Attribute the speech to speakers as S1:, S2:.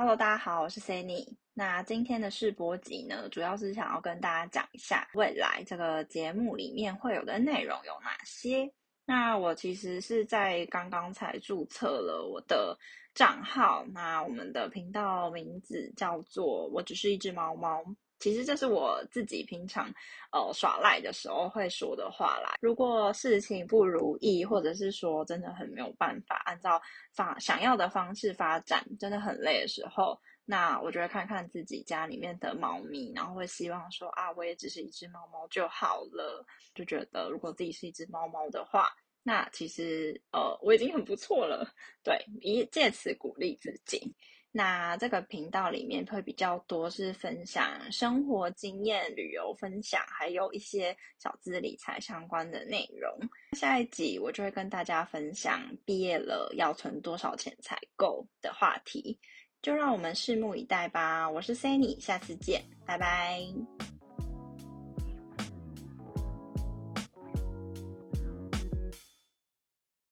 S1: Hello，大家好，我是 Sunny。那今天的试播集呢，主要是想要跟大家讲一下未来这个节目里面会有的内容有哪些。那我其实是在刚刚才注册了我的账号，那我们的频道名字叫做“我只是一只猫猫”。其实这是我自己平常呃耍赖的时候会说的话啦。如果事情不如意，或者是说真的很没有办法按照发想要的方式发展，真的很累的时候，那我就会看看自己家里面的猫咪，然后会希望说啊，我也只是一只猫猫就好了。就觉得如果自己是一只猫猫的话，那其实呃我已经很不错了。对，以借此鼓励自己。那这个频道里面会比较多是分享生活经验、旅游分享，还有一些小资理财相关的内容。下一集我就会跟大家分享毕业了要存多少钱才够的话题，就让我们拭目以待吧。我是 Sunny，下次见，拜拜。